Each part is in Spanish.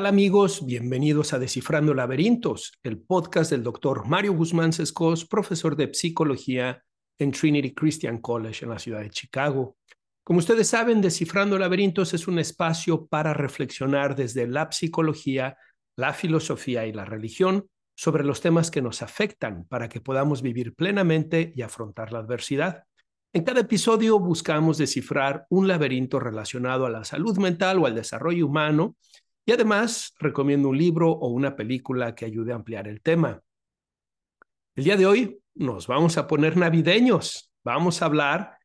¿Qué tal amigos? Bienvenidos a Descifrando Laberintos, el podcast del doctor Mario Guzmán Sescos, profesor de psicología en Trinity Christian College en la ciudad de Chicago. Como ustedes saben, Descifrando Laberintos es un espacio para reflexionar desde la psicología, la filosofía y la religión sobre los temas que nos afectan para que podamos vivir plenamente y afrontar la adversidad. En cada episodio buscamos descifrar un laberinto relacionado a la salud mental o al desarrollo humano y además recomiendo un libro o una película que ayude a ampliar el tema. El día de hoy nos vamos a poner navideños. Vamos a hablar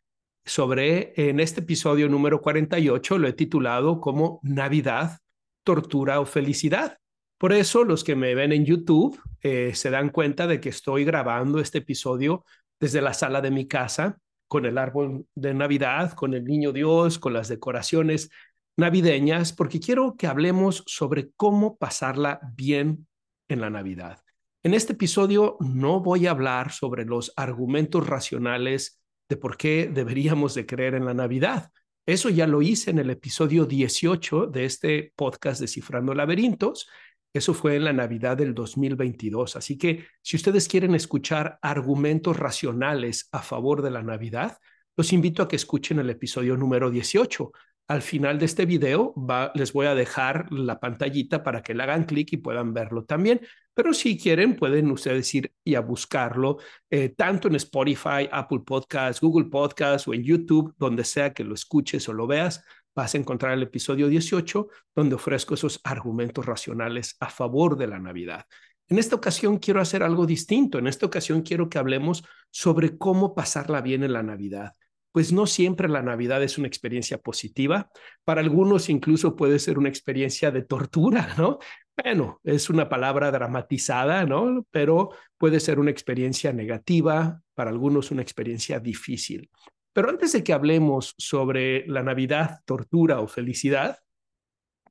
sobre, en este episodio número 48, lo he titulado como Navidad, tortura o felicidad. Por eso los que me ven en YouTube eh, se dan cuenta de que estoy grabando este episodio desde la sala de mi casa con el árbol de Navidad, con el niño Dios, con las decoraciones navideñas, porque quiero que hablemos sobre cómo pasarla bien en la Navidad. En este episodio no voy a hablar sobre los argumentos racionales de por qué deberíamos de creer en la Navidad. Eso ya lo hice en el episodio 18 de este podcast Descifrando Laberintos. Eso fue en la Navidad del 2022. Así que si ustedes quieren escuchar argumentos racionales a favor de la Navidad, los invito a que escuchen el episodio número 18. Al final de este video les voy a dejar la pantallita para que le hagan clic y puedan verlo también. Pero si quieren, pueden ustedes ir y a buscarlo eh, tanto en Spotify, Apple Podcasts, Google Podcasts o en YouTube, donde sea que lo escuches o lo veas vas a encontrar el episodio 18, donde ofrezco esos argumentos racionales a favor de la Navidad. En esta ocasión quiero hacer algo distinto. En esta ocasión quiero que hablemos sobre cómo pasarla bien en la Navidad. Pues no siempre la Navidad es una experiencia positiva. Para algunos incluso puede ser una experiencia de tortura, ¿no? Bueno, es una palabra dramatizada, ¿no? Pero puede ser una experiencia negativa, para algunos una experiencia difícil. Pero antes de que hablemos sobre la Navidad, tortura o felicidad,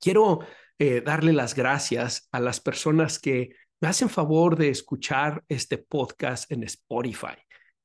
quiero eh, darle las gracias a las personas que me hacen favor de escuchar este podcast en Spotify.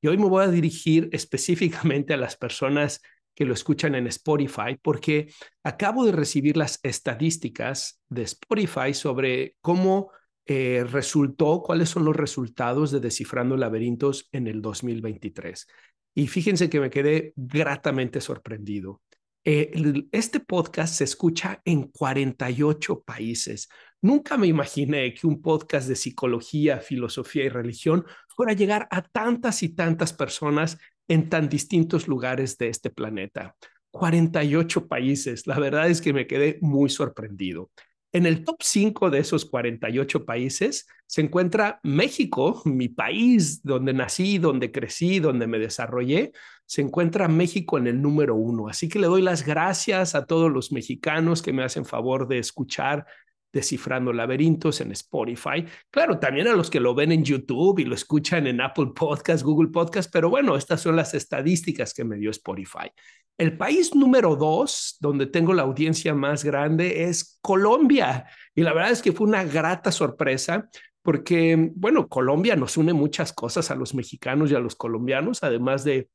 Y hoy me voy a dirigir específicamente a las personas que lo escuchan en Spotify porque acabo de recibir las estadísticas de Spotify sobre cómo eh, resultó, cuáles son los resultados de Descifrando Laberintos en el 2023. Y fíjense que me quedé gratamente sorprendido. Eh, este podcast se escucha en 48 países. Nunca me imaginé que un podcast de psicología, filosofía y religión fuera a llegar a tantas y tantas personas en tan distintos lugares de este planeta. 48 países. La verdad es que me quedé muy sorprendido. En el top 5 de esos 48 países se encuentra México, mi país donde nací, donde crecí, donde me desarrollé. Se encuentra México en el número uno. Así que le doy las gracias a todos los mexicanos que me hacen favor de escuchar Descifrando Laberintos en Spotify. Claro, también a los que lo ven en YouTube y lo escuchan en Apple Podcast, Google Podcast, pero bueno, estas son las estadísticas que me dio Spotify. El país número dos, donde tengo la audiencia más grande, es Colombia. Y la verdad es que fue una grata sorpresa porque, bueno, Colombia nos une muchas cosas a los mexicanos y a los colombianos, además de,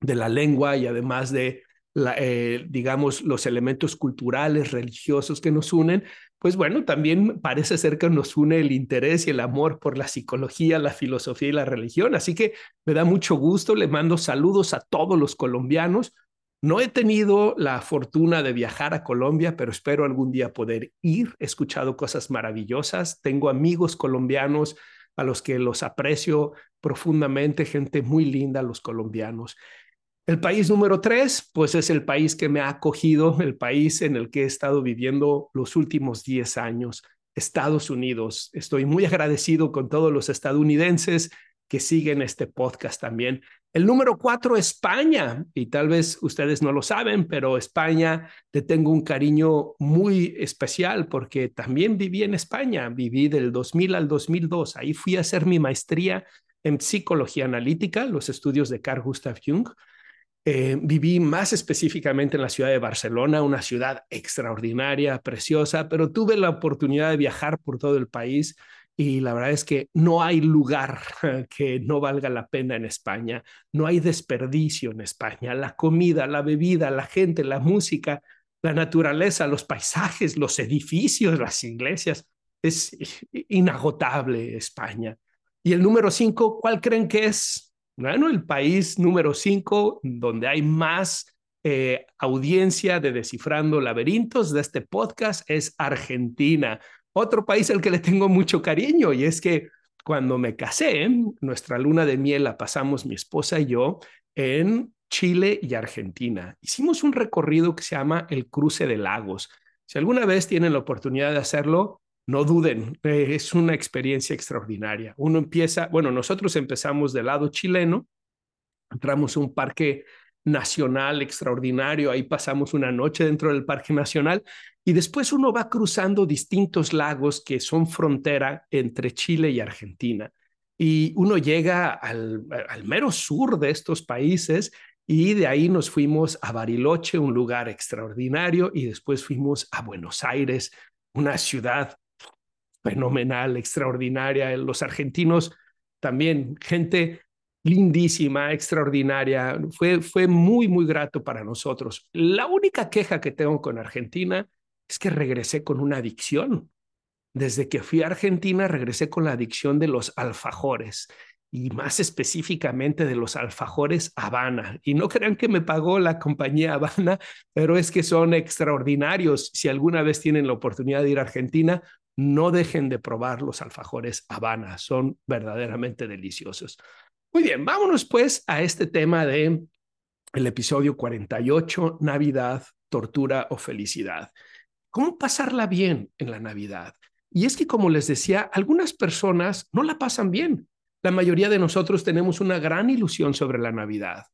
de la lengua y además de, eh, digamos, los elementos culturales, religiosos que nos unen, pues bueno, también parece ser que nos une el interés y el amor por la psicología, la filosofía y la religión. Así que me da mucho gusto, le mando saludos a todos los colombianos. No he tenido la fortuna de viajar a Colombia, pero espero algún día poder ir. He escuchado cosas maravillosas. Tengo amigos colombianos a los que los aprecio profundamente, gente muy linda, los colombianos. El país número tres, pues es el país que me ha acogido, el país en el que he estado viviendo los últimos 10 años, Estados Unidos. Estoy muy agradecido con todos los estadounidenses que siguen este podcast también. El número cuatro, España. Y tal vez ustedes no lo saben, pero España le tengo un cariño muy especial porque también viví en España. Viví del 2000 al 2002. Ahí fui a hacer mi maestría en psicología analítica, los estudios de Carl Gustav Jung. Eh, viví más específicamente en la ciudad de Barcelona, una ciudad extraordinaria, preciosa, pero tuve la oportunidad de viajar por todo el país y la verdad es que no hay lugar que no valga la pena en España, no hay desperdicio en España, la comida, la bebida, la gente, la música, la naturaleza, los paisajes, los edificios, las iglesias. Es inagotable España. Y el número cinco, ¿cuál creen que es? Bueno, el país número cinco donde hay más eh, audiencia de Descifrando Laberintos de este podcast es Argentina. Otro país al que le tengo mucho cariño y es que cuando me casé, nuestra luna de miel la pasamos mi esposa y yo en Chile y Argentina. Hicimos un recorrido que se llama el Cruce de Lagos. Si alguna vez tienen la oportunidad de hacerlo, no duden, eh, es una experiencia extraordinaria. Uno empieza, bueno, nosotros empezamos del lado chileno, entramos a un parque nacional extraordinario, ahí pasamos una noche dentro del Parque Nacional y después uno va cruzando distintos lagos que son frontera entre Chile y Argentina. Y uno llega al, al mero sur de estos países y de ahí nos fuimos a Bariloche, un lugar extraordinario, y después fuimos a Buenos Aires, una ciudad fenomenal, extraordinaria. Los argentinos también, gente lindísima, extraordinaria. Fue, fue muy, muy grato para nosotros. La única queja que tengo con Argentina es que regresé con una adicción. Desde que fui a Argentina, regresé con la adicción de los alfajores y más específicamente de los alfajores Habana. Y no crean que me pagó la compañía Habana, pero es que son extraordinarios. Si alguna vez tienen la oportunidad de ir a Argentina, no dejen de probar los alfajores Habana, son verdaderamente deliciosos. Muy bien, vámonos pues a este tema de el episodio 48, Navidad, tortura o felicidad. ¿Cómo pasarla bien en la Navidad? Y es que, como les decía, algunas personas no la pasan bien. La mayoría de nosotros tenemos una gran ilusión sobre la Navidad.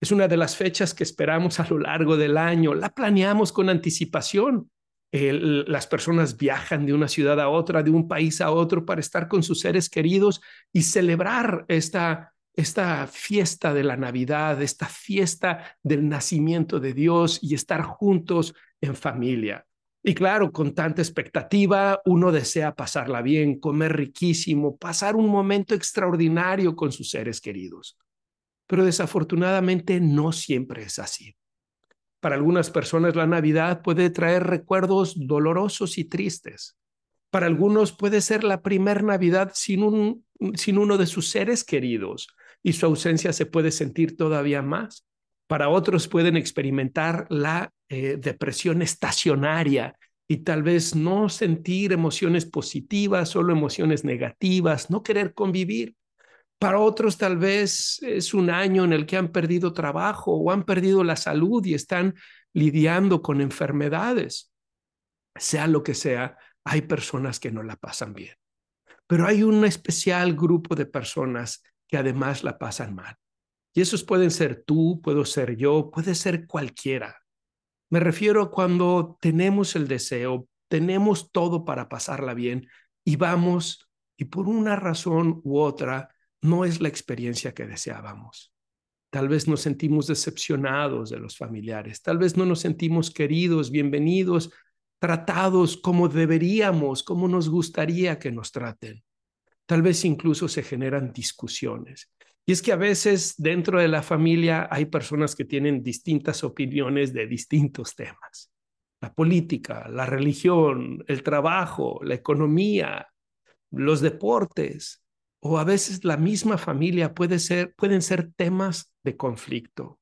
Es una de las fechas que esperamos a lo largo del año. La planeamos con anticipación. Las personas viajan de una ciudad a otra, de un país a otro para estar con sus seres queridos y celebrar esta esta fiesta de la Navidad, esta fiesta del nacimiento de Dios y estar juntos en familia. Y claro, con tanta expectativa, uno desea pasarla bien, comer riquísimo, pasar un momento extraordinario con sus seres queridos. Pero desafortunadamente no siempre es así. Para algunas personas la Navidad puede traer recuerdos dolorosos y tristes. Para algunos puede ser la primera Navidad sin, un, sin uno de sus seres queridos y su ausencia se puede sentir todavía más. Para otros pueden experimentar la eh, depresión estacionaria y tal vez no sentir emociones positivas, solo emociones negativas, no querer convivir. Para otros tal vez es un año en el que han perdido trabajo o han perdido la salud y están lidiando con enfermedades. Sea lo que sea, hay personas que no la pasan bien. Pero hay un especial grupo de personas que además la pasan mal. Y esos pueden ser tú, puedo ser yo, puede ser cualquiera. Me refiero a cuando tenemos el deseo, tenemos todo para pasarla bien y vamos y por una razón u otra no es la experiencia que deseábamos. Tal vez nos sentimos decepcionados de los familiares, tal vez no nos sentimos queridos, bienvenidos, tratados como deberíamos, como nos gustaría que nos traten tal vez incluso se generan discusiones. Y es que a veces dentro de la familia hay personas que tienen distintas opiniones de distintos temas. La política, la religión, el trabajo, la economía, los deportes, o a veces la misma familia puede ser, pueden ser temas de conflicto.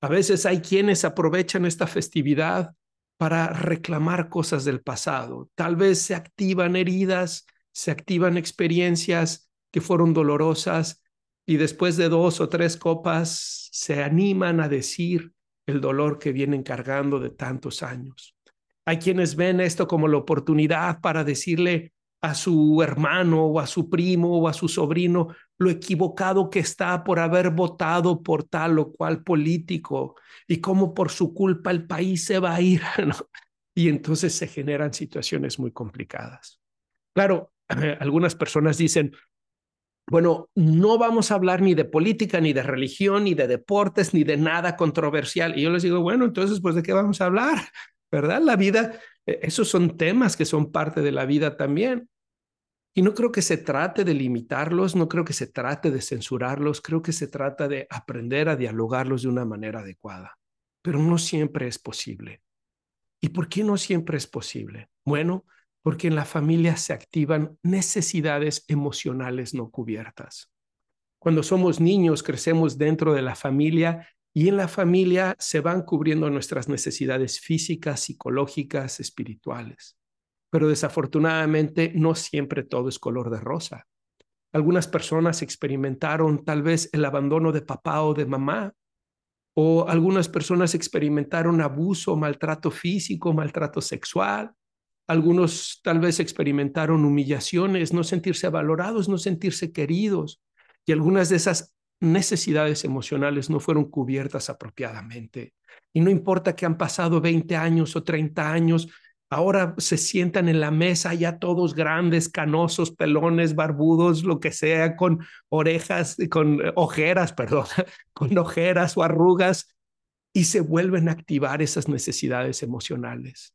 A veces hay quienes aprovechan esta festividad para reclamar cosas del pasado. Tal vez se activan heridas se activan experiencias que fueron dolorosas y después de dos o tres copas se animan a decir el dolor que vienen cargando de tantos años. Hay quienes ven esto como la oportunidad para decirle a su hermano o a su primo o a su sobrino lo equivocado que está por haber votado por tal o cual político y cómo por su culpa el país se va a ir. Y entonces se generan situaciones muy complicadas. Claro, algunas personas dicen, bueno, no vamos a hablar ni de política, ni de religión, ni de deportes, ni de nada controversial. Y yo les digo, bueno, entonces, pues, ¿de qué vamos a hablar? ¿Verdad? La vida, e, esos son temas que son parte de la vida también. Y no creo que se trate de limitarlos, no creo que se trate de censurarlos, creo que se trata de aprender a dialogarlos de una manera adecuada. Pero no siempre es posible. ¿Y por qué no siempre es posible? Bueno, porque en la familia se activan necesidades emocionales no cubiertas. Cuando somos niños, crecemos dentro de la familia y en la familia se van cubriendo nuestras necesidades físicas, psicológicas, espirituales. Pero desafortunadamente no siempre todo es color de rosa. Algunas personas experimentaron tal vez el abandono de papá o de mamá, o algunas personas experimentaron abuso, maltrato físico, maltrato sexual. Algunos tal vez experimentaron humillaciones, no sentirse valorados, no sentirse queridos y algunas de esas necesidades emocionales no fueron cubiertas apropiadamente. Y no importa que han pasado 20 años o 30 años, ahora se sientan en la mesa ya todos grandes, canosos, pelones, barbudos, lo que sea, con orejas, con ojeras, perdón, con ojeras o arrugas, y se vuelven a activar esas necesidades emocionales.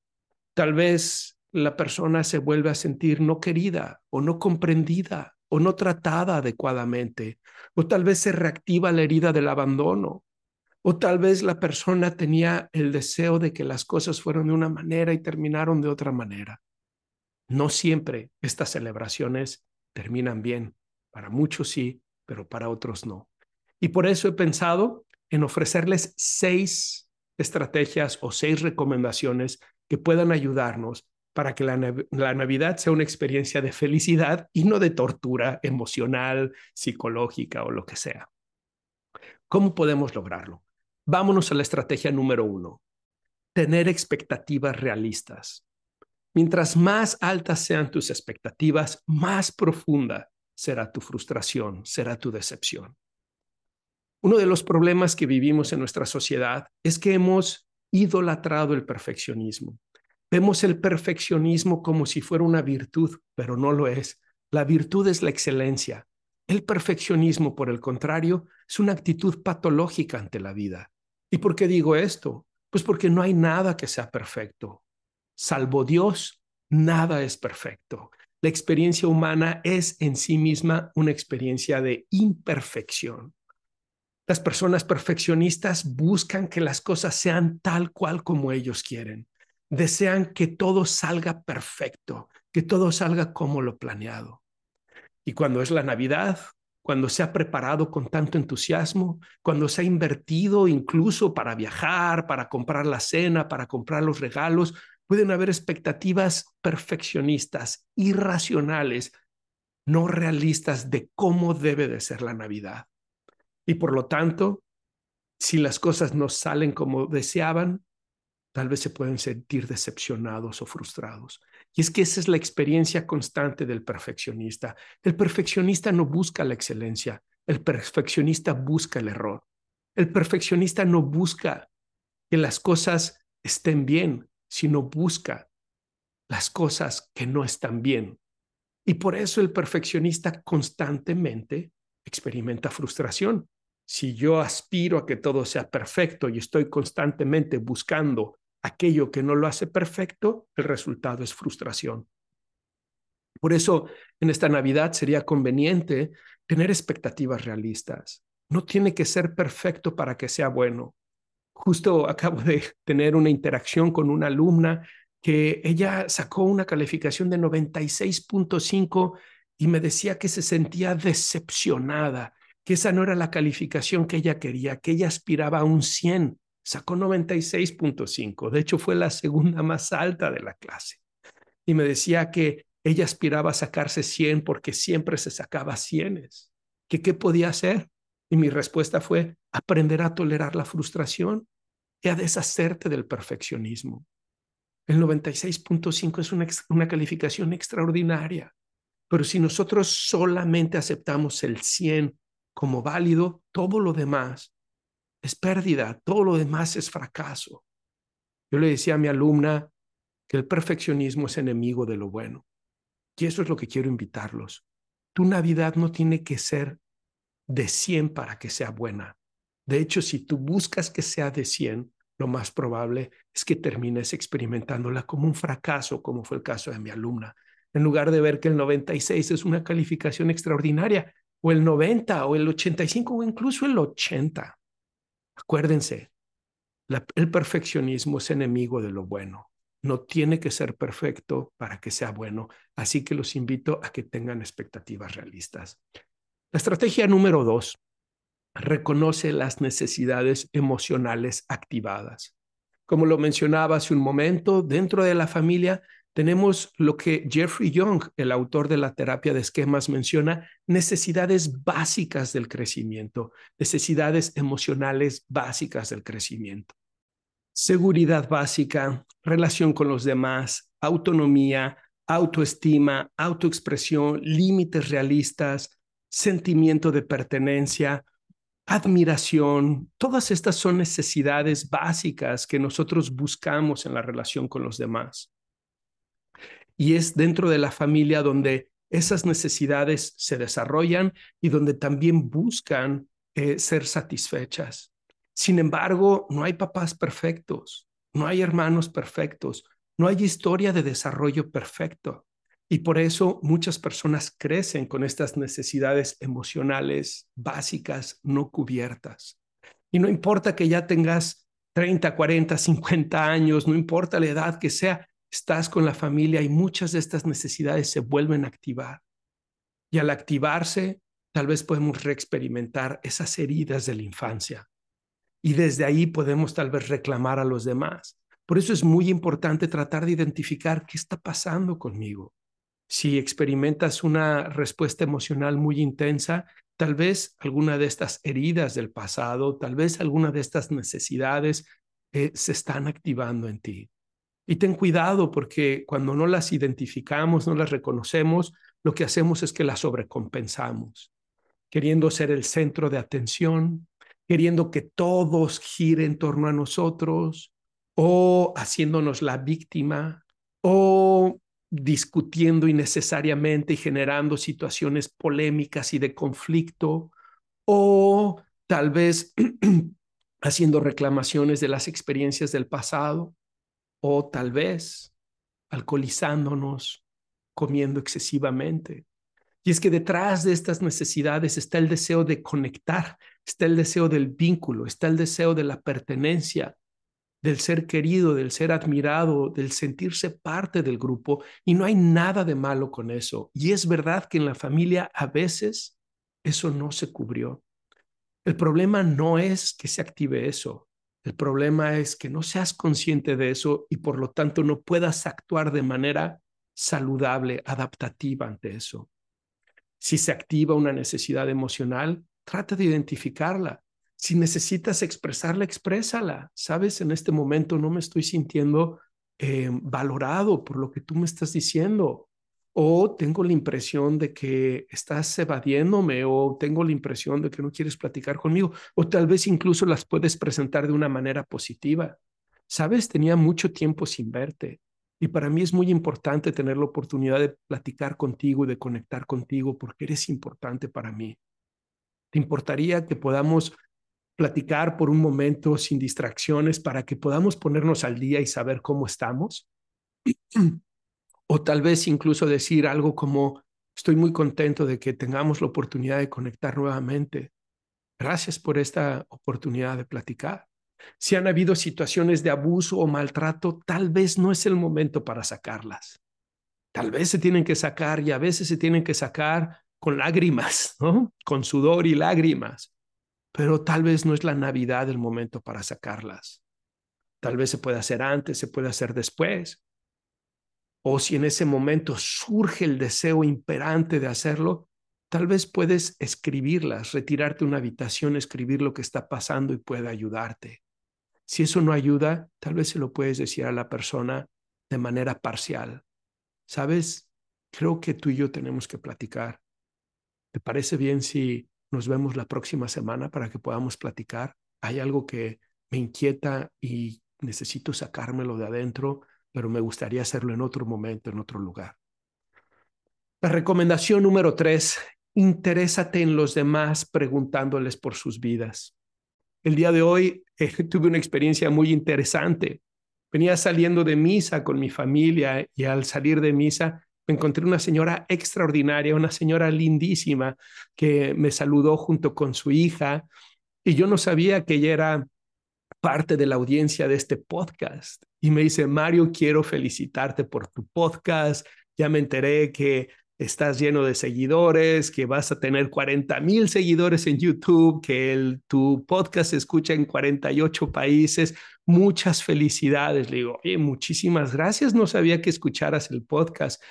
Tal vez la persona se vuelve a sentir no querida o no comprendida o no tratada adecuadamente, o tal vez se reactiva la herida del abandono, o tal vez la persona tenía el deseo de que las cosas fueran de una manera y terminaron de otra manera. No siempre estas celebraciones terminan bien. Para muchos sí, pero para otros no. Y por eso he pensado en ofrecerles seis estrategias o seis recomendaciones que puedan ayudarnos para que la, Navidad sea una experiencia de felicidad y no de tortura emocional, psicológica o lo que sea. ¿Cómo podemos lograrlo? Vámonos a la estrategia número uno, tener expectativas realistas. Mientras más altas sean tus expectativas, más profunda será tu frustración, será tu decepción. Uno de los problemas que vivimos en nuestra sociedad es que hemos idolatrado el perfeccionismo. Vemos el perfeccionismo como si fuera una virtud, pero no lo es. La virtud es la excelencia. El perfeccionismo, por el contrario, es una actitud patológica ante la vida. ¿Y por qué digo esto? Pues porque no hay nada que sea perfecto. Salvo Dios, nada es perfecto. La experiencia humana es en sí misma una experiencia de imperfección. Las personas perfeccionistas buscan que las cosas sean tal cual como ellos quieren desean que todo salga perfecto, que todo salga como lo planeado. Y cuando es la Navidad, cuando se ha preparado con tanto entusiasmo, cuando se ha invertido incluso para viajar, para comprar la cena, para comprar los regalos, pueden haber expectativas perfeccionistas, irracionales, no realistas de cómo debe de ser la Navidad. Y por lo tanto, si las cosas no salen como deseaban, tal vez se pueden sentir decepcionados o frustrados. Y es que esa es la experiencia constante del perfeccionista. El perfeccionista no busca la excelencia, el perfeccionista busca el error. El perfeccionista no busca que las cosas estén bien, sino busca las cosas que no están bien. Y por eso el perfeccionista constantemente experimenta frustración. Si yo aspiro a que todo sea perfecto y estoy constantemente buscando aquello que no lo hace perfecto, el resultado es frustración. Por eso, en esta Navidad sería conveniente tener expectativas realistas. No tiene que ser perfecto para que sea bueno. Justo acabo de tener una interacción con una alumna que ella sacó una calificación de 96.5 y me decía que se sentía decepcionada que esa no era la calificación que ella quería, que ella aspiraba a un 100, sacó 96.5, de hecho fue la segunda más alta de la clase. Y me decía que ella aspiraba a sacarse 100 porque siempre se sacaba 100, que qué podía hacer. Y mi respuesta fue aprender a tolerar la frustración y a deshacerte del perfeccionismo. El 96.5 es una, una calificación extraordinaria, pero si nosotros solamente aceptamos el 100 como válido, todo lo demás es pérdida, todo lo demás es fracaso. Yo le decía a mi alumna que el perfeccionismo es enemigo de lo bueno. Y eso es lo que quiero invitarlos. Tu Navidad no tiene que ser de 100 para que sea buena. De hecho, si tú buscas que sea de 100, lo más probable es que termines experimentándola como un fracaso, como fue el caso de mi alumna. En lugar de ver que el 96 es una calificación extraordinaria, o el 90 o el 85 o incluso el 80. Acuérdense, el perfeccionismo es enemigo de lo bueno. no tiene que ser perfecto para que sea bueno. Así que los invito a que tengan expectativas realistas. La estrategia número dos, reconoce las necesidades emocionales activadas. Como lo mencionaba hace un momento, dentro de la familia tenemos lo que Jeffrey Young, el autor de la terapia de esquemas, menciona, necesidades básicas del crecimiento, necesidades emocionales básicas del crecimiento. Seguridad básica, relación con los demás, autonomía, autoestima, autoexpresión, límites realistas, sentimiento de pertenencia, admiración, todas estas son necesidades básicas que nosotros buscamos en la relación con los demás. Y es dentro de la familia donde esas necesidades se desarrollan y donde también buscan eh, ser satisfechas. Sin embargo, no hay papás perfectos, no hay hermanos perfectos, no hay historia de desarrollo perfecto. Y por eso muchas personas crecen con estas necesidades emocionales básicas no cubiertas. Y no importa que ya tengas 30, 40, 50 años, no importa la edad que sea, estás con la familia y muchas de estas necesidades se vuelven a activar. Y al activarse, tal vez podemos reexperimentar esas heridas de la infancia. Y desde ahí podemos tal vez reclamar a los demás. Por eso es muy importante tratar de identificar qué está pasando conmigo si experimentas una respuesta emocional muy intensa, tal vez alguna de estas heridas del pasado, tal vez alguna de estas necesidades eh, se están activando en ti. Y ten cuidado porque cuando no las identificamos, no las reconocemos, lo que hacemos es que las sobrecompensamos, queriendo ser el centro de atención, queriendo que todos giren en torno a nosotros o haciéndonos la víctima o discutiendo innecesariamente y generando situaciones polémicas y de conflicto, o tal vez haciendo reclamaciones de las experiencias del pasado, o tal vez alcoholizándonos, comiendo excesivamente. Y es que detrás de estas necesidades está el deseo de conectar, está el deseo del vínculo, está el deseo de la pertenencia, del ser querido, del ser admirado, del sentirse parte del grupo y no hay nada de malo con eso. Y es verdad que en la familia a veces eso no se cubrió. El problema no es que se active eso. El problema es que no seas consciente de eso y por lo tanto no puedas actuar de manera saludable, adaptativa ante eso. Si se activa una necesidad emocional, trata de identificarla si necesitas expresarla, exprésala. Sabes, en este momento no me estoy sintiendo eh, valorado por lo que tú me estás diciendo. O tengo la impresión de que estás evadiéndome o tengo la impresión de que no quieres platicar conmigo. O tal vez incluso las puedes presentar de una manera positiva. Sabes, tenía mucho tiempo sin verte. Y para mí es muy importante tener la oportunidad de platicar contigo y de conectar contigo porque eres importante para mí. ¿Te importaría que podamos platicar por un momento sin distracciones para que podamos ponernos al día y saber cómo estamos. O tal vez incluso decir algo como, estoy muy contento de que tengamos la oportunidad de conectar nuevamente. Gracias por esta oportunidad de platicar. Si han habido situaciones de abuso o maltrato, tal vez no es el momento para sacarlas. Tal vez se tienen que sacar y a veces se tienen que sacar con lágrimas, ¿no? Con sudor y lágrimas pero tal vez no es la Navidad el momento para sacarlas. Tal vez se puede hacer antes, se puede hacer después. O si en ese momento surge el deseo imperante de hacerlo, tal vez puedes escribirlas, retirarte a una habitación, escribir lo que está pasando y puede ayudarte. Si eso no ayuda, tal vez se lo puedes decir a la persona de manera parcial. ¿Sabes? Creo que tú y yo tenemos que platicar. ¿Te parece bien si nos vemos la próxima semana para que podamos platicar. Hay algo que me inquieta y necesito sacármelo de adentro, pero me gustaría hacerlo en otro momento, en otro lugar. La recomendación número tres, interésate en los demás preguntándoles por sus vidas. El día de hoy eh, tuve una experiencia muy interesante. Venía saliendo de misa con mi familia y al salir de misa encontré una señora extraordinaria, una señora lindísima que me saludó junto con su hija y yo no sabía que ella era parte de la audiencia de este podcast y me dice, Mario, quiero felicitarte por tu podcast. Ya me enteré que estás lleno de seguidores, que vas a tener 40 mil seguidores en YouTube, que tu podcast se escucha en 48 países. Muchas felicidades. Le digo, oye, muchísimas gracias. No sabía que escucharas el podcast.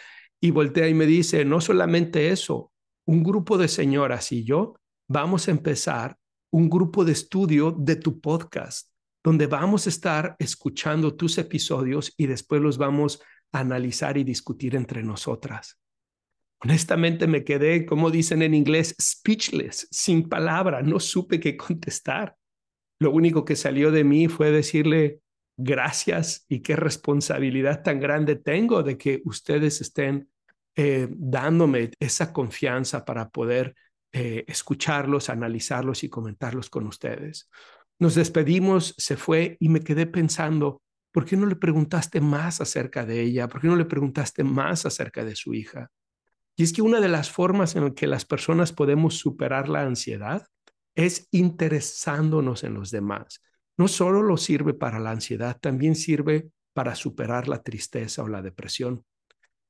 Y voltea y me dice, no solamente eso, un grupo de señoras y yo vamos a empezar un grupo de estudio de tu podcast donde vamos a estar escuchando tus episodios y después los vamos a analizar y discutir entre nosotras. Honestamente me quedé, como dicen en inglés, speechless, sin palabra, no supe qué contestar. Lo único que salió de mí fue decirle gracias y qué responsabilidad tan grande tengo de que ustedes estén eh, dándome esa confianza para poder eh, escucharlos, analizarlos y comentarlos con ustedes. Nos despedimos, se fue y me quedé pensando, ¿por qué no le preguntaste más acerca de ella? ¿Por qué no le preguntaste más acerca de su hija? Y es que una de las formas en que las personas podemos superar la ansiedad es interesándonos en los demás. No solo lo sirve para la ansiedad, también sirve para superar la tristeza o la depresión.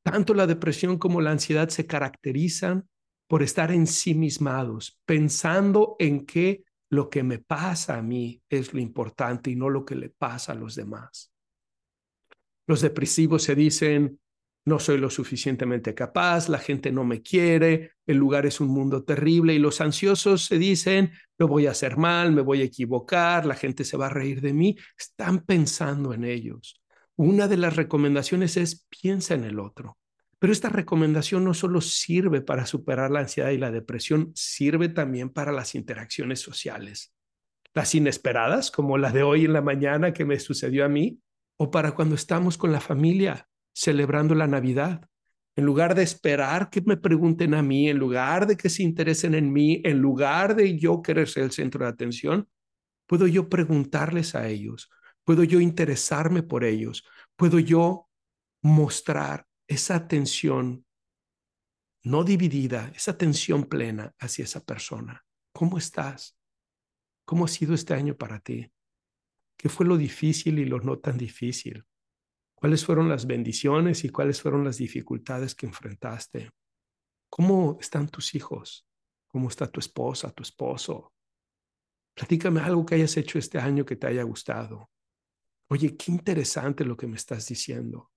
Tanto la depresión como la ansiedad se caracterizan por estar ensimismados, pensando en qué lo que me pasa a mí es lo importante y no lo que le pasa a los demás. Los depresivos se dicen, no soy lo suficientemente capaz, la gente no me quiere, el lugar es un mundo terrible y los ansiosos se dicen, lo voy a hacer mal, me voy a equivocar, la gente se va a reír de mí. Están pensando en ellos. Una de las recomendaciones es piensa en el otro. Pero esta recomendación no solo sirve para superar la ansiedad y la depresión, sirve también para las interacciones sociales. Las inesperadas, como la de hoy en la mañana que me sucedió a mí, o para cuando estamos con la familia celebrando la Navidad. En lugar de esperar que me pregunten a mí, en lugar de que se interesen en mí, en lugar de yo querer ser el centro de atención, puedo yo preguntarles a ellos, puedo yo interesarme por ellos, puedo yo mostrar esa atención no dividida, esa atención plena hacia esa persona. ¿Cómo estás? ¿Cómo ha sido este año para ti? ¿Qué fue lo difícil y lo no tan difícil? ¿Cuáles fueron las bendiciones y cuáles fueron las dificultades que enfrentaste? ¿Cómo están tus hijos? ¿Cómo está tu esposa, tu esposo? Platícame algo que hayas hecho este año que te haya gustado. Oye, qué interesante lo que me estás diciendo.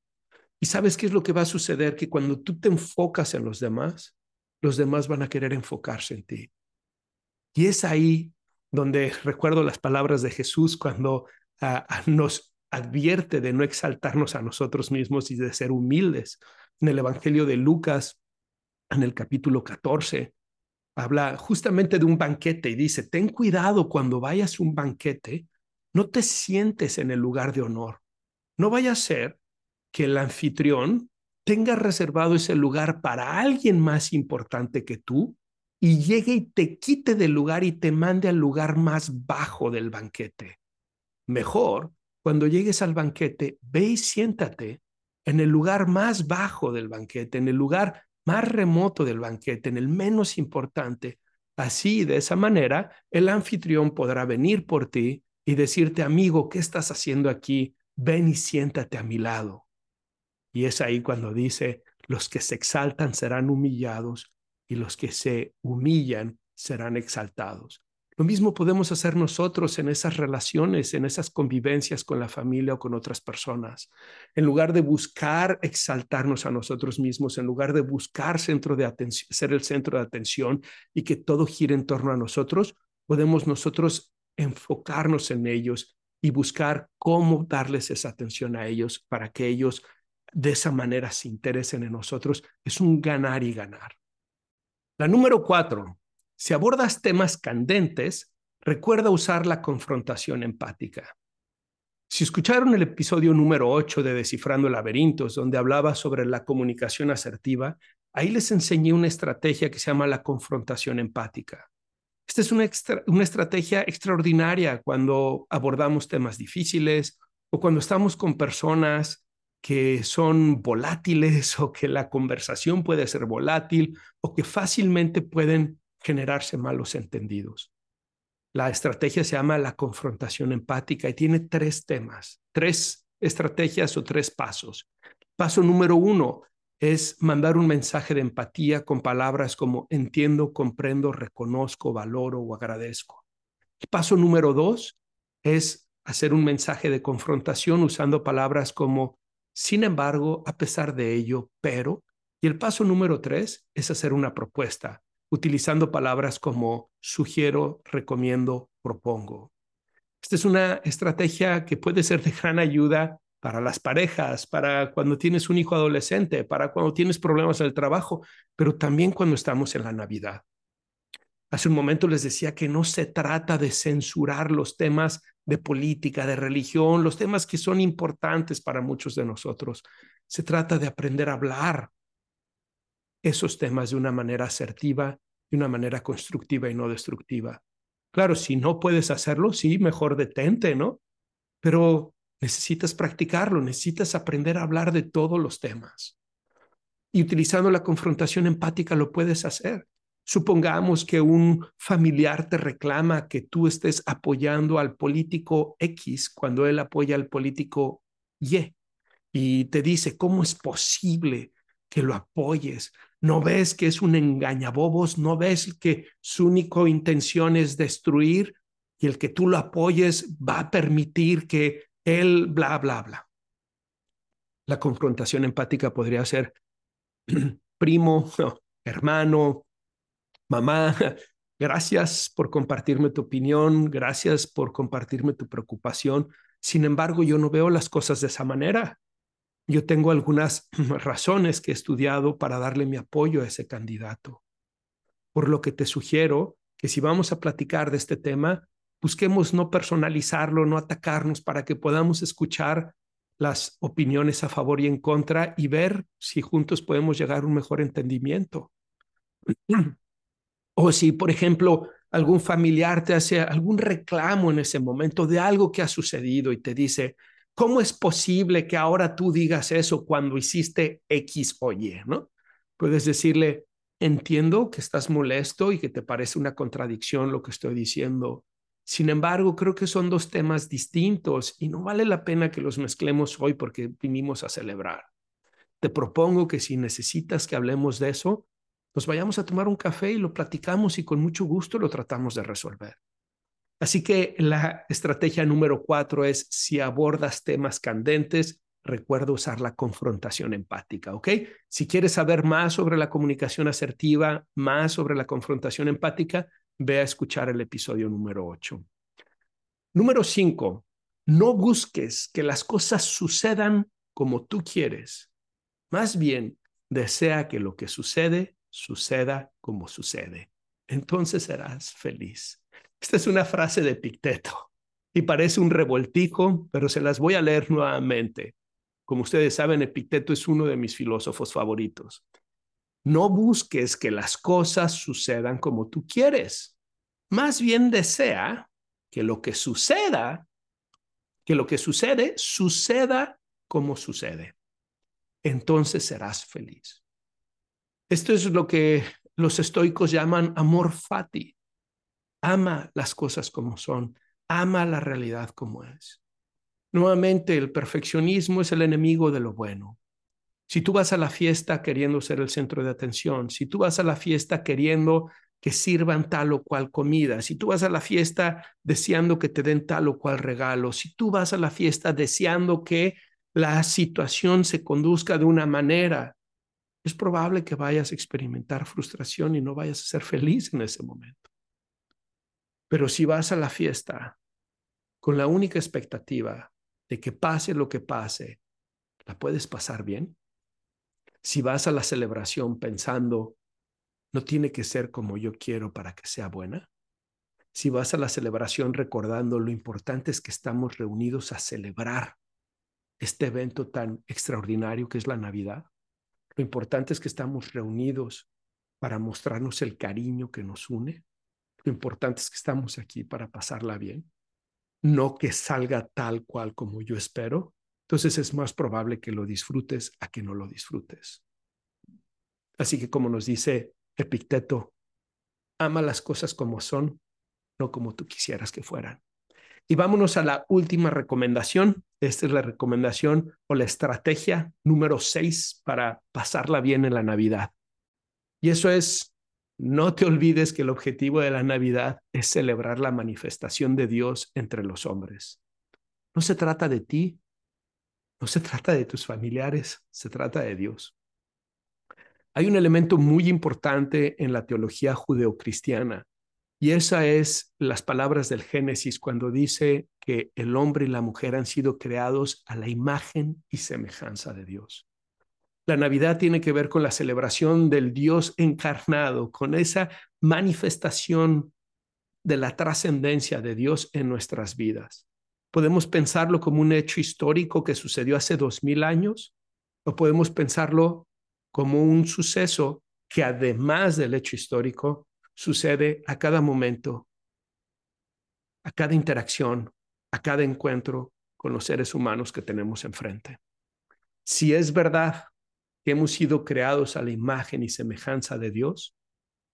Y sabes qué es lo que va a suceder? Que cuando tú te enfocas en los demás, los demás van a querer enfocarse en ti. Y es ahí donde recuerdo las palabras de Jesús cuando ah, ah, nos advierte de no exaltarnos a nosotros mismos y de ser humildes. En el Evangelio de Lucas, en el capítulo 14, habla justamente de un banquete y dice, ten cuidado cuando vayas a un banquete, no te sientes en el lugar de honor. No vaya a ser que el anfitrión tenga reservado ese lugar para alguien más importante que tú y llegue y te quite del lugar y te mande al lugar más bajo del banquete. Mejor, cuando llegues al banquete, ve y siéntate en el lugar más bajo del banquete, en el lugar más remoto del banquete, en el menos importante. Así, de esa manera, el anfitrión podrá venir por ti y decirte, amigo, ¿qué estás haciendo aquí? Ven y siéntate a mi lado. Y es ahí cuando dice, los que se exaltan serán humillados y los que se humillan serán exaltados. Lo mismo podemos hacer nosotros en esas relaciones, en esas convivencias con la familia o con otras personas. En lugar de buscar exaltarnos a nosotros mismos, en lugar de buscar centro de atención, ser el centro de atención y que todo gire en torno a nosotros, podemos nosotros enfocarnos en ellos y buscar cómo darles esa atención a ellos para que ellos de esa manera se interesen en nosotros, es un ganar y ganar. La número cuatro, si abordas temas candentes, recuerda usar la confrontación empática. Si escucharon el episodio número 8 de Descifrando Laberintos, donde hablaba sobre la comunicación asertiva, ahí les enseñé una estrategia que se llama la confrontación empática. Esta es una, una estrategia extraordinaria cuando abordamos temas difíciles o cuando estamos con personas que son volátiles o que la conversación puede ser volátil o que fácilmente pueden generarse malos entendidos. La estrategia se llama la confrontación empática y tiene tres temas, tres estrategias o tres pasos. Paso número uno es mandar un mensaje de empatía con palabras como entiendo, comprendo, reconozco, valoro o agradezco. Paso número dos es hacer un mensaje de confrontación usando palabras como sin embargo, a pesar de ello, pero. Y el paso número tres es hacer una propuesta utilizando palabras como sugiero, recomiendo, propongo. Esta es una estrategia que puede ser de gran ayuda para las parejas, para cuando tienes un hijo adolescente, para cuando tienes problemas en el trabajo, pero también cuando estamos en la Navidad. Hace un momento les decía que no se trata de censurar los temas de política, de religión, los temas que son importantes para muchos de nosotros. Se trata de aprender a hablar esos temas de una manera asertiva, de una manera constructiva y no destructiva. Claro, si no puedes hacerlo, sí, mejor detente, ¿no? Pero necesitas practicarlo, necesitas aprender a hablar de todos los temas. Y utilizando la confrontación empática lo puedes hacer. Supongamos que un familiar te reclama que tú estés apoyando al político X cuando él apoya al político Y y te dice, ¿cómo es posible que lo apoyes? ¿No ves que es un engañabobos? ¿No ves que su única intención es destruir y el que tú lo apoyes va a permitir que él bla, bla, bla? La confrontación empática podría ser primo, hermano, mamá, gracias por compartirme tu opinión, gracias por compartirme tu preocupación. Sin embargo, yo no veo las cosas de esa manera. Yo tengo algunas razones que he estudiado para darle mi apoyo a ese candidato. Por lo que te sugiero que si vamos a platicar de este tema, busquemos no personalizarlo, no atacarnos para que podamos escuchar las opiniones a favor y en contra y ver si juntos podemos llegar a un mejor entendimiento. O si, por ejemplo, algún familiar te hace algún reclamo en ese momento de algo que ha sucedido y te dice, ¿cómo es posible que ahora tú digas eso cuando hiciste X o Y? ¿no? Puedes decirle, entiendo que estás molesto y que te parece una contradicción lo que estoy diciendo. Sin embargo, creo que son dos temas distintos y no vale la pena que los mezclemos hoy porque vinimos a celebrar. Te propongo que si necesitas que hablemos de eso, nos vayamos a tomar un café y lo platicamos y con mucho gusto lo tratamos de resolver. Así que la estrategia número cuatro es si abordas temas candentes, recuerda usar la confrontación empática, ¿ok? Si quieres saber más sobre la comunicación asertiva, más sobre la confrontación empática, ve a escuchar el episodio número ocho. Número cinco, no busques que las cosas sucedan como tú quieres. Más bien, desea que lo que sucede suceda como sucede. Entonces serás feliz. Esta es una frase de Picteto y parece un revoltijo, pero se las voy a leer nuevamente. Como ustedes saben, Epicteto es uno de mis filósofos favoritos. No busques que las cosas sucedan como tú quieres. Más bien desea que lo que suceda, que lo que sucede, suceda como sucede. Entonces serás feliz. Esto es lo que los estoicos llaman amor fati. Ama las cosas como son, ama la realidad como es. Nuevamente, el perfeccionismo es el enemigo de lo bueno. Si tú vas a la fiesta queriendo ser el centro de atención, si tú vas a la fiesta queriendo que sirvan tal o cual comida, si tú vas a la fiesta deseando que te den tal o cual regalo, si tú vas a la fiesta deseando que la situación se conduzca de una manera, es probable que vayas a experimentar frustración y no vayas a ser feliz en ese momento. Pero si vas a la fiesta con la única expectativa de que pase lo que pase, ¿la puedes pasar bien? Si vas a la celebración pensando, no tiene que ser como yo quiero para que sea buena. Si vas a la celebración recordando lo importante es que estamos reunidos a celebrar este evento tan extraordinario que es la Navidad. Lo importante es que estamos reunidos para mostrarnos el cariño que nos une. Lo importante es que estamos aquí para pasarla bien, no que salga tal cual como yo espero. Entonces es más probable que lo disfrutes a que no lo disfrutes. Así que como nos dice Epicteto, ama las cosas como son, no como tú quisieras que fueran. Y vámonos a la última recomendación. Esta es la recomendación o la estrategia número seis para pasarla bien en la Navidad. Y eso es, no te olvides que el objetivo de la Navidad es celebrar la manifestación de Dios entre los hombres. No se trata de ti, no se trata de tus familiares, se trata de Dios. Hay un elemento muy importante en la teología judeocristiana y esa es las palabras del Génesis cuando dice que el hombre y la mujer han sido creados a la imagen y semejanza de Dios. La Navidad tiene que ver con la celebración del Dios encarnado, con esa manifestación de la trascendencia de Dios en nuestras vidas. Podemos pensarlo como un hecho histórico que sucedió hace dos mil años o podemos pensarlo como un suceso que además del hecho histórico sucede a cada momento, a cada interacción, a cada encuentro con los seres humanos que tenemos enfrente. Si es verdad que hemos sido creados a la imagen y semejanza de Dios,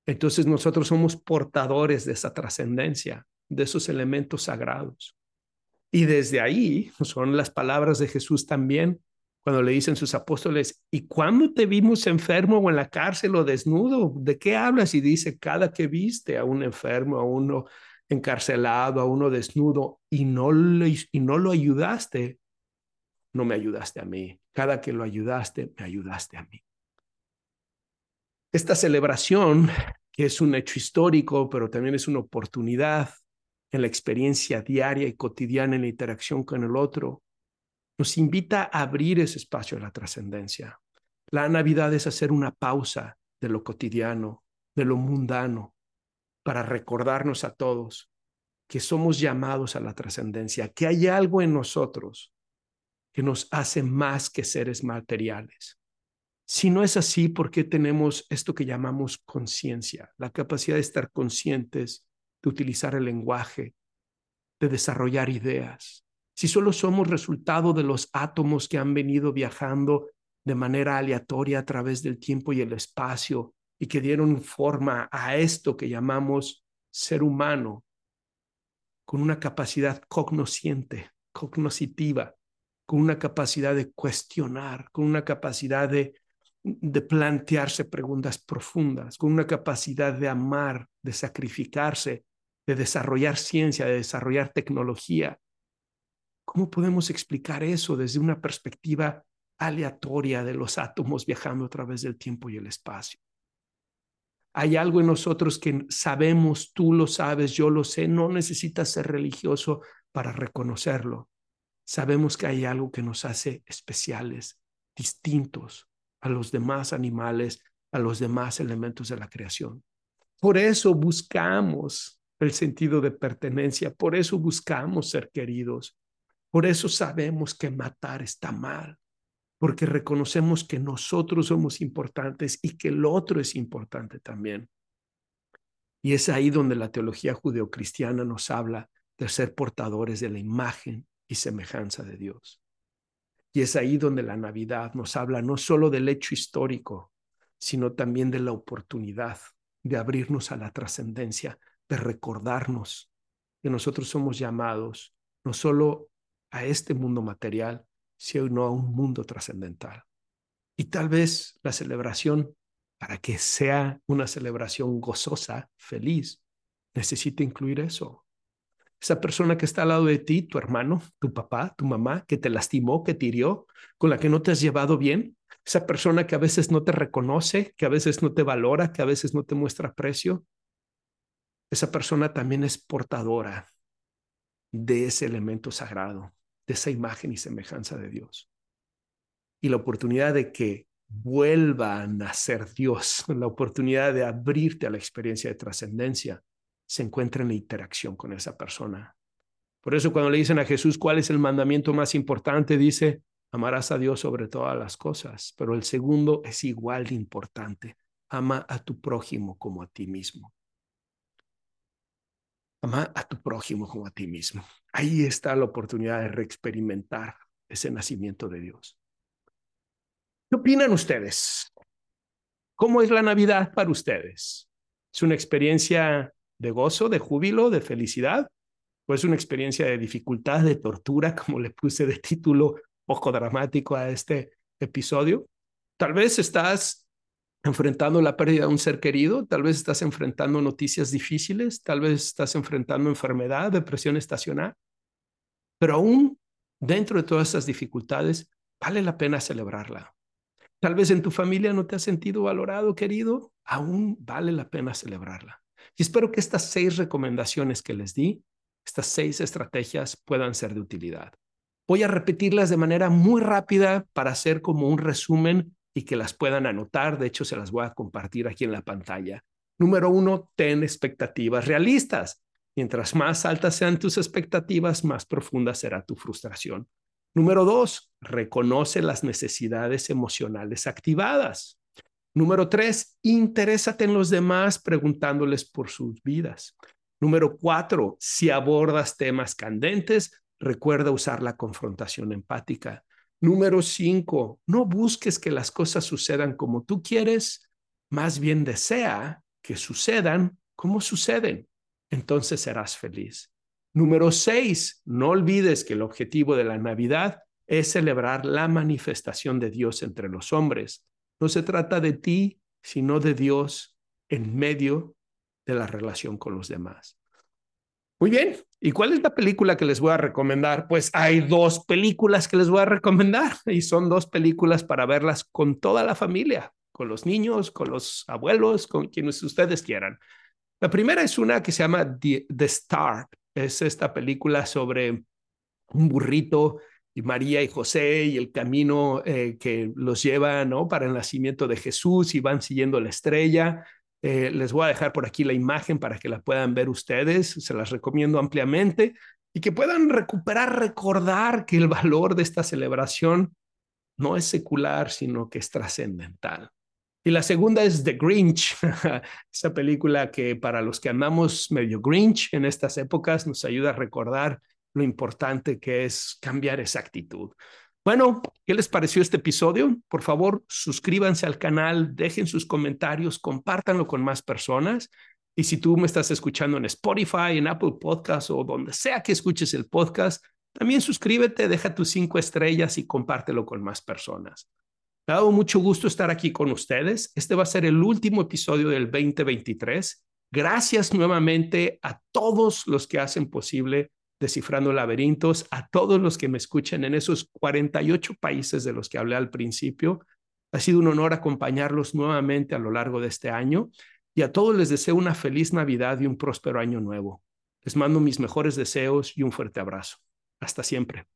entonces nosotros somos portadores de esa trascendencia, de esos elementos sagrados. Y desde ahí son las palabras de Jesús también cuando le dicen sus apóstoles, ¿y cuándo te vimos enfermo o en la cárcel o desnudo? ¿De qué hablas? Y dice, cada que viste a un enfermo, a uno encarcelado, a uno desnudo y no, y no lo ayudaste, no me ayudaste a mí. Cada que lo ayudaste, me ayudaste a mí. Esta celebración, que es un hecho histórico, pero también es una oportunidad en la experiencia diaria y cotidiana en la interacción con el otro, nos invita a abrir ese espacio a la trascendencia. La Navidad es hacer una pausa de lo cotidiano, de lo mundano, para recordarnos a todos que somos llamados a la trascendencia, que hay algo en nosotros que nos hace más que seres materiales. Si no es así, ¿por qué tenemos esto que llamamos conciencia? La capacidad de estar conscientes, de utilizar el lenguaje, de desarrollar ideas, si solo somos resultado de los átomos que han venido viajando de manera aleatoria a través del tiempo y el espacio y que dieron forma a esto que llamamos ser humano, con una capacidad cognosciente, cognoscitiva, con una capacidad de cuestionar, con una capacidad de, de plantearse preguntas profundas, con una capacidad de amar, de sacrificarse, de desarrollar ciencia, de desarrollar tecnología, ¿Cómo podemos explicar eso desde una perspectiva aleatoria de los átomos viajando a través del tiempo y el espacio? Hay algo en nosotros que sabemos, tú lo sabes, yo lo sé, no necesitas ser religioso para reconocerlo. Sabemos que hay algo que nos hace especiales, distintos a los demás animales, a los demás elementos de la creación. Por eso buscamos el sentido de pertenencia, por eso buscamos ser queridos, por eso sabemos que matar está mal, porque reconocemos que nosotros somos importantes y que el otro es importante también. Y es ahí donde la teología judeocristiana nos habla de ser portadores de la imagen y semejanza de Dios. Y es ahí donde la Navidad nos habla no solo del hecho histórico, sino también de la oportunidad de abrirnos a la trascendencia, de recordarnos que nosotros somos llamados no solo a este mundo material, sino a un mundo trascendental. Y tal vez la celebración, para que sea una celebración gozosa, feliz, necesita incluir eso. Esa persona que está al lado de ti, tu hermano, tu papá, tu mamá, que te lastimó, que te hirió, con la que no te has llevado bien, esa persona que a veces no te reconoce, que a veces no te valora, que a veces no te muestra aprecio, esa persona también es portadora de ese elemento sagrado, de esa imagen y semejanza de Dios. Y la oportunidad de que vuelva a nacer Dios, la oportunidad de abrirte a la experiencia de trascendencia, se encuentra en la interacción con esa persona. Por eso cuando le dicen a Jesús cuál es el mandamiento más importante, dice, amarás a Dios sobre todas las cosas, pero el segundo es igual de importante, ama a tu prójimo como a ti mismo. Ama a tu prójimo como a ti mismo. Ahí está la oportunidad de reexperimentar ese nacimiento de Dios. ¿Qué opinan ustedes? ¿Cómo es la Navidad para ustedes? ¿Es una experiencia de gozo, de júbilo, de felicidad, o es una experiencia de dificultad, de tortura, como le puse de título poco dramático a este episodio. Tal vez estás enfrentando la pérdida de un ser querido, tal vez estás enfrentando noticias difíciles, tal vez estás enfrentando enfermedad, depresión estacional, pero aún dentro de todas esas dificultades, vale la pena celebrarla. Tal vez en tu familia no te has sentido valorado, querido, aún vale la pena celebrarla. Y espero que estas seis recomendaciones que les di, estas seis estrategias puedan ser de utilidad. Voy a repetirlas de manera muy rápida para hacer como un resumen y que las puedan anotar. De hecho, se las voy a compartir aquí en la pantalla. Número uno, ten expectativas realistas. Mientras más altas sean tus expectativas, más profunda será tu frustración. Número dos, reconoce las necesidades emocionales activadas. Número tres, interésate en los demás preguntándoles por sus vidas. Número cuatro, si abordas temas candentes, recuerda usar la confrontación empática. Número cinco, no busques que las cosas sucedan como tú quieres, más bien desea que sucedan como suceden. Entonces serás feliz. Número seis, no olvides que el objetivo de la Navidad es celebrar la manifestación de Dios entre los hombres. No se trata de ti, sino de Dios en medio de la relación con los demás. Muy bien, ¿y cuál es la película que les voy a recomendar? Pues hay dos películas que les voy a recomendar y son dos películas para verlas con toda la familia, con los niños, con los abuelos, con quienes ustedes quieran. La primera es una que se llama The, Star. Es esta película sobre un burrito y María y José y el camino eh, que los lleva ¿no? para el nacimiento de Jesús y van siguiendo la estrella. Eh, les voy a dejar por aquí la imagen para que la puedan ver ustedes, se las recomiendo ampliamente y que puedan recuperar, recordar que el valor de esta celebración no es secular, sino que es trascendental. Y la segunda es The Grinch, esa película que para los que andamos medio Grinch en estas épocas nos ayuda a recordar lo importante que es cambiar esa actitud. Bueno, ¿qué les pareció este episodio? Por favor, suscríbanse al canal, dejen sus comentarios, compártanlo con más personas. Y si tú me estás escuchando en Spotify, en Apple Podcasts o donde sea que escuches el podcast, también suscríbete, deja tus cinco estrellas y compártelo con más personas. Me ha dado mucho gusto estar aquí con ustedes. Este va a ser el último episodio del 2023. Gracias nuevamente a todos los que hacen posible Descifrando Laberintos, a todos los que me escuchen en esos 48 países de los que hablé al principio. Ha sido un honor acompañarlos nuevamente a lo largo de este año y a todos les deseo una feliz Navidad y un próspero año nuevo. Les mando mis mejores deseos y un fuerte abrazo. Hasta siempre.